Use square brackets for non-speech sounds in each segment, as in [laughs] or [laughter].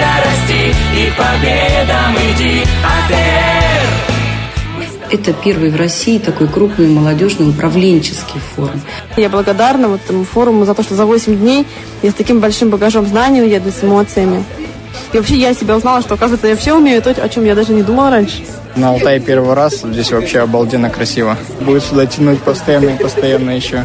развивайся, расти и победам иди, АТР. Это первый в России такой крупный молодежный управленческий форум. Я благодарна вот этому форуму за то, что за 8 дней я с таким большим багажом знаний уеду с эмоциями. И вообще я себя узнала, что, оказывается, я все умею, то, о чем я даже не думала раньше. На Алтае первый раз, здесь вообще обалденно красиво. Будет сюда тянуть постоянно и постоянно еще.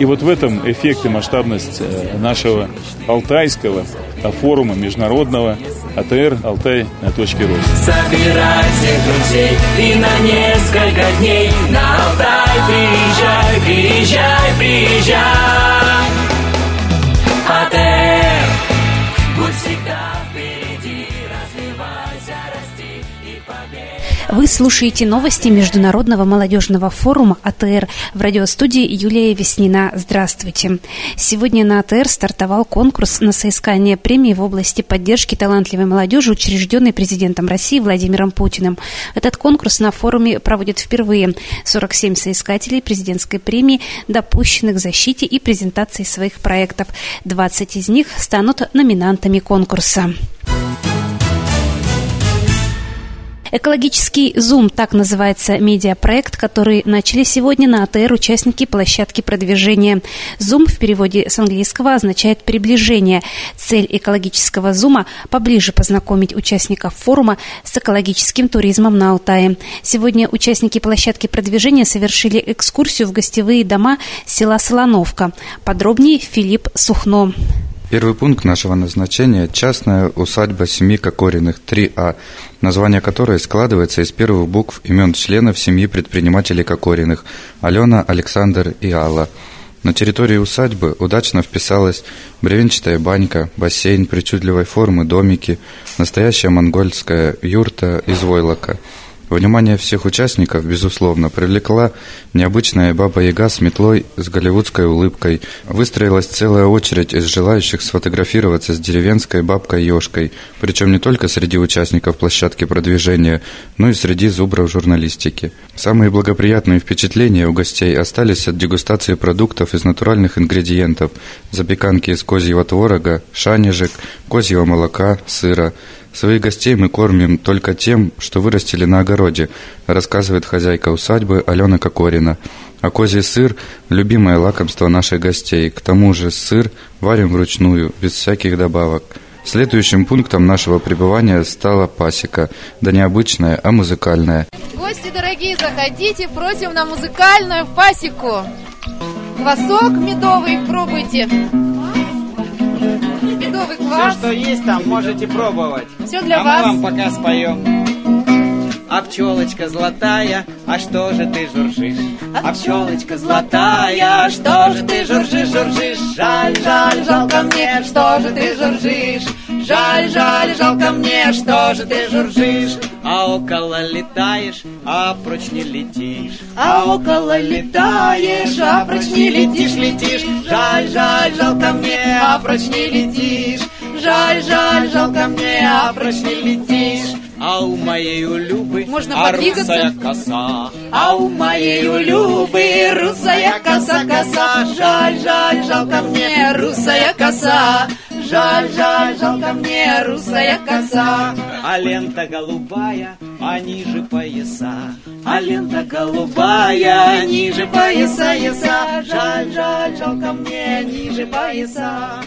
И вот в этом эффект и масштабность э, нашего алтайского форума международного АТР «Алтай на точке роста». Собирай всех друзей и на несколько дней на Алтай приезжай, приезжай, приезжай. Вы слушаете новости Международного молодежного форума АТР в радиостудии Юлия Веснина. Здравствуйте. Сегодня на АТР стартовал конкурс на соискание премии в области поддержки талантливой молодежи, учрежденный президентом России Владимиром Путиным. Этот конкурс на форуме проводят впервые. 47 соискателей президентской премии допущены к защите и презентации своих проектов. 20 из них станут номинантами конкурса. Экологический зум, так называется медиапроект, который начали сегодня на АТР участники площадки продвижения. Зум в переводе с английского означает приближение. Цель экологического зума – поближе познакомить участников форума с экологическим туризмом на Алтае. Сегодня участники площадки продвижения совершили экскурсию в гостевые дома села Солоновка. Подробнее Филипп Сухно. Первый пункт нашего назначения – частная усадьба семьи Кокориных, 3А, название которой складывается из первых букв имен членов семьи предпринимателей Кокориных – Алена, Александр и Алла. На территории усадьбы удачно вписалась бревенчатая банька, бассейн причудливой формы, домики, настоящая монгольская юрта из войлока – Внимание всех участников, безусловно, привлекла необычная баба-яга с метлой с голливудской улыбкой. Выстроилась целая очередь из желающих сфотографироваться с деревенской бабкой-ешкой, причем не только среди участников площадки продвижения, но и среди зубров журналистики. Самые благоприятные впечатления у гостей остались от дегустации продуктов из натуральных ингредиентов, запеканки из козьего творога, шанежек, козьего молока, сыра – Своих гостей мы кормим только тем, что вырастили на огороде, рассказывает хозяйка усадьбы Алена Кокорина. А козий сыр – любимое лакомство наших гостей. К тому же сыр варим вручную, без всяких добавок. Следующим пунктом нашего пребывания стала пасека. Да не обычная, а музыкальная. Гости дорогие, заходите, просим на музыкальную пасеку. Квасок медовый пробуйте медовый квас. Все, что есть там, можете пробовать. Все для а вас. мы вам пока споем. А пчелочка золотая, а что же ты журжишь? А пчелочка золотая, что же ты журжишь, журжишь? Жаль, жаль, жалко мне, что же ты журжишь? Жаль, жаль, жалко мне, что же ты журжишь? А около летаешь, а прочь не летишь. А около летаешь, а прочь не летишь, летишь. Жаль, жаль, жалко мне, а прочь не летишь. Жаль, жаль, жалко мне, а прочь не летишь. А у моей у Любы Можно а русая коса. А у моей у Любы русая коса, коса. Жаль, жаль, жалко мне русая коса. Жаль, жаль, жалко мне русая коса. А лента голубая, а ниже пояса. А лента голубая, ниже пояса, яса. Жаль, жаль, жалко мне ниже пояса.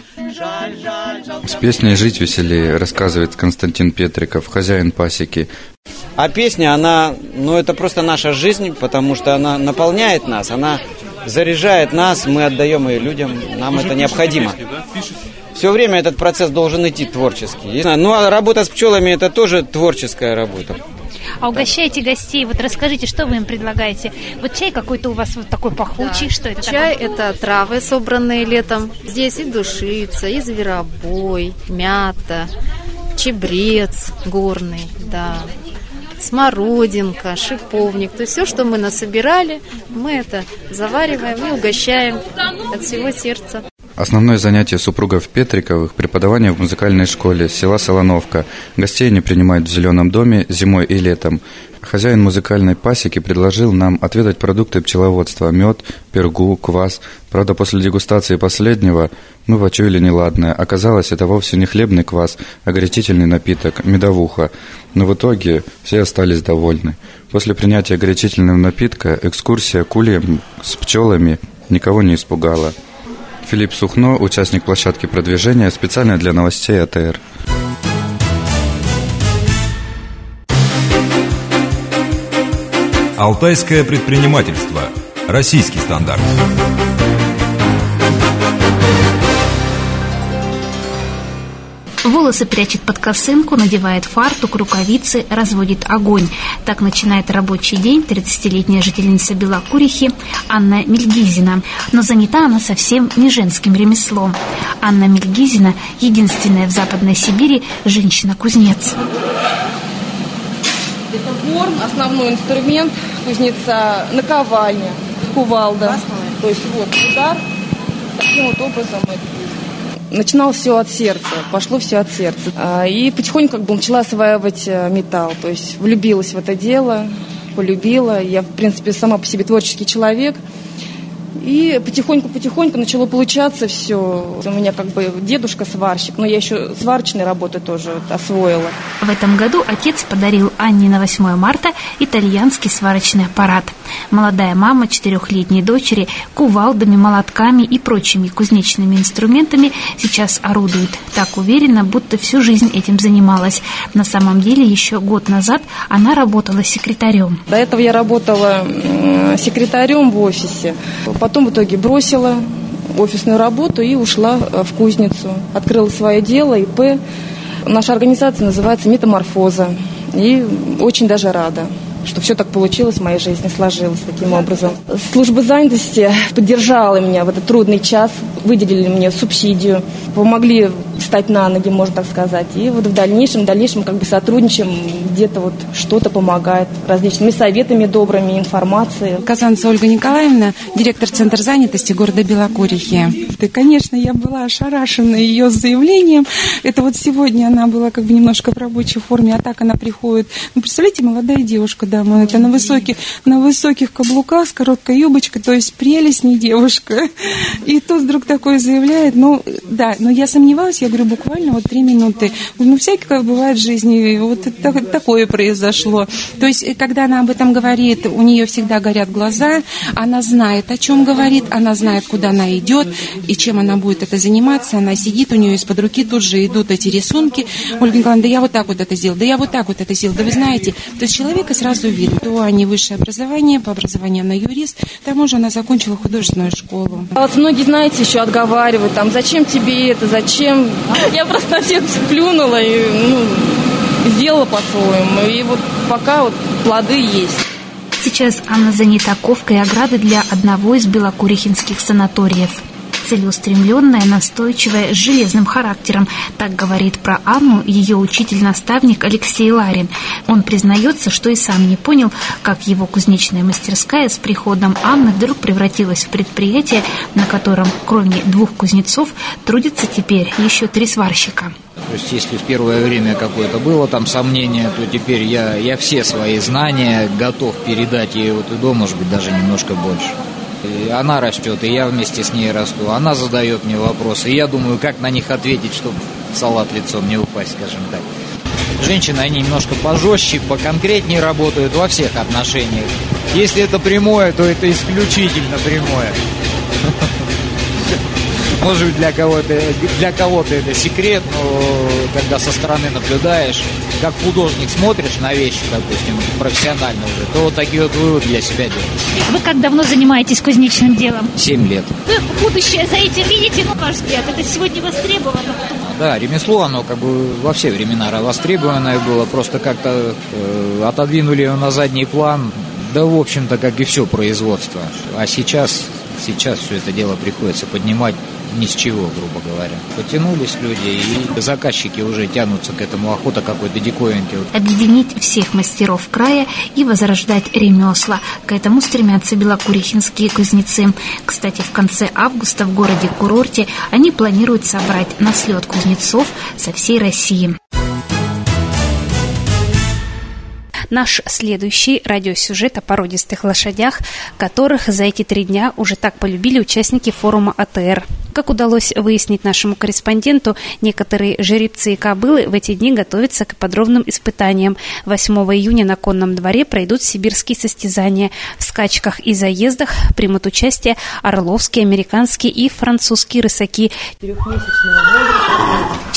С песней «Жить веселее» рассказывает Константин Петриков, хозяин пасеки. А песня, она, ну это просто наша жизнь, потому что она наполняет нас, она заряжает нас, мы отдаем ее людям, нам это необходимо. Все время этот процесс должен идти творчески. Ну а работа с пчелами это тоже творческая работа. А угощаете гостей, вот расскажите, что вы им предлагаете? Вот чай какой-то у вас вот такой пахучий, что это Чай такое? – это травы, собранные летом. Здесь и душица, и зверобой, мята, чебрец горный, да, смородинка, шиповник. То есть все, что мы насобирали, мы это завариваем и угощаем от всего сердца. Основное занятие супругов Петриковых – преподавание в музыкальной школе села Солоновка. Гостей они принимают в зеленом доме зимой и летом. Хозяин музыкальной пасеки предложил нам отведать продукты пчеловодства – мед, пергу, квас. Правда, после дегустации последнего мы почуяли неладное. Оказалось, это вовсе не хлебный квас, а горячительный напиток – медовуха. Но в итоге все остались довольны. После принятия горячительного напитка экскурсия к ульям с пчелами никого не испугала. Филипп Сухно, участник площадки продвижения, специально для новостей АТР. Алтайское предпринимательство. Российский стандарт. Волосы прячет под косынку, надевает фартук, рукавицы, разводит огонь. Так начинает рабочий день 30-летняя жительница Белокурихи Анна Мельгизина. Но занята она совсем не женским ремеслом. Анна Мельгизина – единственная в Западной Сибири женщина-кузнец. Это горн, основной инструмент, кузнеца, наковальня, кувалда. То есть вот удар, таким вот образом это начинал все от сердца, пошло все от сердца. А, И потихоньку как бы начала осваивать э, металл, то есть влюбилась в это дело, полюбила. Я, в принципе, сама по себе творческий человек. И потихоньку-потихоньку начало получаться все. У меня как бы дедушка сварщик, но я еще сварочной работы тоже освоила. В этом году отец подарил Анне на 8 марта итальянский сварочный аппарат. Молодая мама четырехлетней дочери кувалдами, молотками и прочими кузнечными инструментами сейчас орудует. Так уверенно, будто всю жизнь этим занималась. На самом деле, еще год назад она работала секретарем. До этого я работала секретарем в офисе. Потом в итоге бросила офисную работу и ушла э, в кузницу. Открыла свое дело, ИП. Наша организация называется «Метаморфоза». И очень даже рада что все так получилось в моей жизни, сложилось таким образом. Служба занятости поддержала меня в этот трудный час, выделили мне субсидию, помогли встать на ноги, можно так сказать. И вот в дальнейшем, в дальнейшем как бы сотрудничаем, где-то вот что-то помогает различными советами добрыми, информацией. Казанца Ольга Николаевна, директор Центра занятости города Белокурихи. Да, конечно, я была ошарашена ее заявлением. Это вот сегодня она была как бы немножко в рабочей форме, а так она приходит. Ну, представляете, молодая девушка, да, мы это на высоких, на высоких каблуках с короткой юбочкой, то есть прелесть не девушка. И тут вдруг такое заявляет, ну, да, но я сомневалась, я говорю, буквально вот три минуты. Ну, всякое бывает в жизни, вот так- такое произошло. То есть, э, когда она об этом говорит, у нее всегда горят глаза, она знает, о чем говорит, она знает, куда она идет и чем она будет это заниматься. Она сидит, у нее из-под руки тут же идут эти рисунки. Ольга Николаевна, да я вот так вот это сделал, да я вот так вот это сделал, да вы знаете. То есть человека сразу видно. То они высшее образование, по образованию она юрист, к тому же она закончила художественную школу. А вот многие, знаете, еще отговаривают, там, зачем тебе это, зачем? Я просто на всех плюнула и, ну, сделала по-своему. И вот пока вот плоды есть. Сейчас Анна занята ковкой ограды для одного из белокурихинских санаториев. Целеустремленная, настойчивая, с железным характером. Так говорит про Анну ее учитель-наставник Алексей Ларин. Он признается, что и сам не понял, как его кузнечная мастерская с приходом Анны вдруг превратилась в предприятие, на котором, кроме двух кузнецов, трудится теперь еще три сварщика. То есть, если в первое время какое-то было там сомнение, то теперь я, я все свои знания готов передать ей вот и до, может быть, даже немножко больше. Она растет, и я вместе с ней расту. Она задает мне вопросы, и я думаю, как на них ответить, чтобы салат лицом не упасть, скажем так. Женщины, они немножко пожестче, поконкретнее работают во всех отношениях. Если это прямое, то это исключительно прямое. [laughs] Может быть, для кого-то, для кого-то это секрет, но когда со стороны наблюдаешь, как художник смотришь на вещи, допустим, профессионально уже, то вот такие вот выводы для себя делаешь. Вы как давно занимаетесь кузнечным делом? Семь лет. Вы будущее за этим видите, ну, ваш взгляд, это сегодня востребовано. Да, ремесло, оно как бы во все времена востребованное было, просто как-то э, отодвинули его на задний план, да, в общем-то, как и все производство. А сейчас, сейчас все это дело приходится поднимать ни с чего, грубо говоря. Потянулись люди, и заказчики уже тянутся к этому охота какой-то диковинки. Объединить всех мастеров края и возрождать ремесла. К этому стремятся белокурихинские кузнецы. Кстати, в конце августа в городе-курорте они планируют собрать на слет кузнецов со всей России. Наш следующий радиосюжет о породистых лошадях, которых за эти три дня уже так полюбили участники форума АТР. Как удалось выяснить нашему корреспонденту, некоторые жеребцы и кобылы в эти дни готовятся к подробным испытаниям. 8 июня на конном дворе пройдут сибирские состязания. В скачках и заездах примут участие орловские, американские и французские рысаки.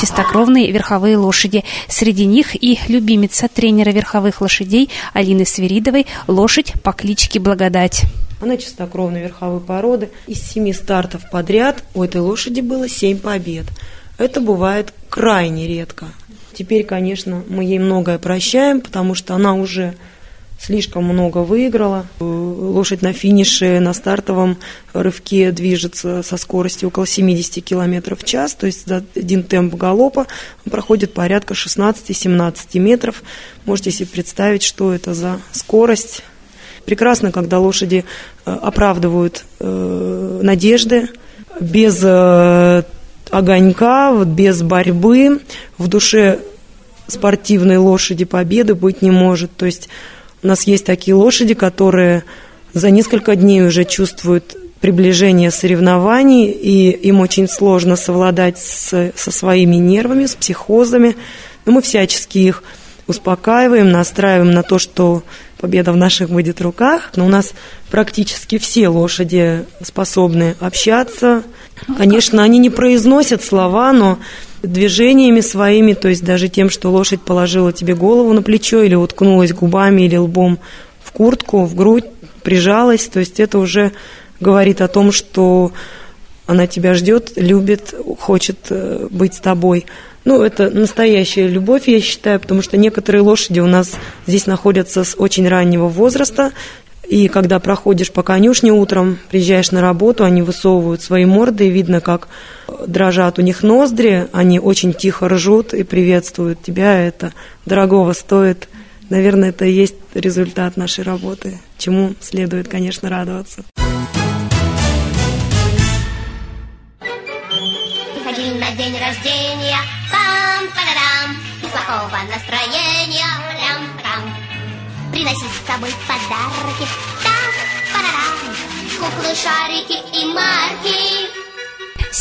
Чистокровные верховые лошади. Среди них и любимица тренера верховых лошадей Алины Свиридовой лошадь по кличке Благодать. Она чистокровной верховой породы. Из семи стартов подряд у этой лошади было семь побед. Это бывает крайне редко. Теперь, конечно, мы ей многое прощаем, потому что она уже слишком много выиграла. Лошадь на финише, на стартовом рывке движется со скоростью около 70 км в час, то есть один темп галопа проходит порядка 16-17 метров. Можете себе представить, что это за скорость Прекрасно, когда лошади э, оправдывают э, надежды, без э, огонька, без борьбы, в душе спортивной лошади победы быть не может. То есть у нас есть такие лошади, которые за несколько дней уже чувствуют приближение соревнований, и им очень сложно совладать с, со своими нервами, с психозами. Но мы всячески их успокаиваем, настраиваем на то, что победа в наших будет руках. Но у нас практически все лошади способны общаться. Конечно, они не произносят слова, но движениями своими, то есть даже тем, что лошадь положила тебе голову на плечо или уткнулась губами или лбом в куртку, в грудь, прижалась, то есть это уже говорит о том, что она тебя ждет, любит, хочет э, быть с тобой. Ну, это настоящая любовь, я считаю, потому что некоторые лошади у нас здесь находятся с очень раннего возраста, и когда проходишь по конюшне утром, приезжаешь на работу, они высовывают свои морды, и видно, как дрожат у них ноздри, они очень тихо ржут и приветствуют тебя, это дорогого стоит. Наверное, это и есть результат нашей работы, чему следует, конечно, радоваться. Приходили на день рождения. Плохого настроения. Прям-прям Приносить с собой подарки. Там-парарам Куклы, шарики и марки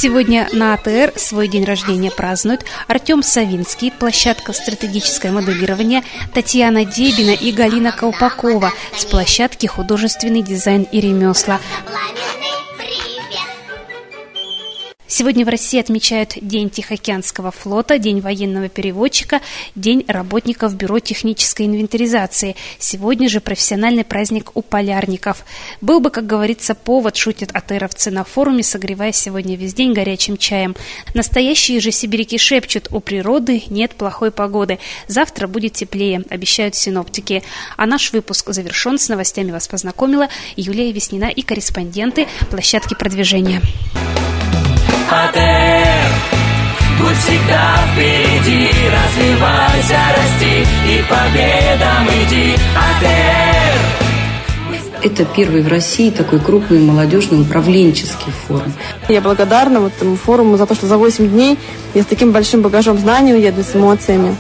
Сегодня на АТР свой день рождения празднуют Артем Савинский, площадка «Стратегическое моделирование», Татьяна Дебина и Галина Колпакова с площадки «Художественный дизайн и ремесла». Сегодня в России отмечают День Тихоокеанского флота, День военного переводчика, День работников Бюро технической инвентаризации. Сегодня же профессиональный праздник у полярников. Был бы, как говорится, повод, шутят атеровцы на форуме, согревая сегодня весь день горячим чаем. Настоящие же сибиряки шепчут, у природы нет плохой погоды. Завтра будет теплее, обещают синоптики. А наш выпуск завершен. С новостями вас познакомила Юлия Веснина и корреспонденты площадки продвижения. АТР Будь всегда впереди, развивайся, расти И победам иди, АТР это первый в России такой крупный молодежный управленческий форум. Я благодарна вот этому форуму за то, что за 8 дней я с таким большим багажом знаний уеду, с эмоциями.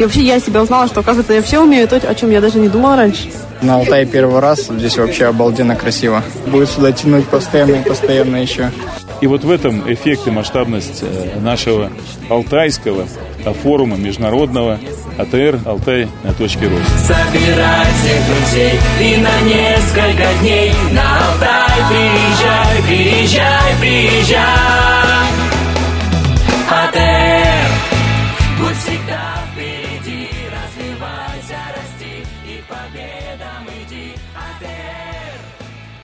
И вообще я себя узнала, что, оказывается, я все умею, то, о чем я даже не думала раньше. На Алтае первый раз, здесь вообще обалденно красиво. Будет сюда тянуть постоянно и постоянно еще. И вот в этом эффект и масштабность э, нашего алтайского форума международного АТР «Алтай на точке роста». Собирай всех друзей и на несколько дней на Алтай приезжай, приезжай, приезжай.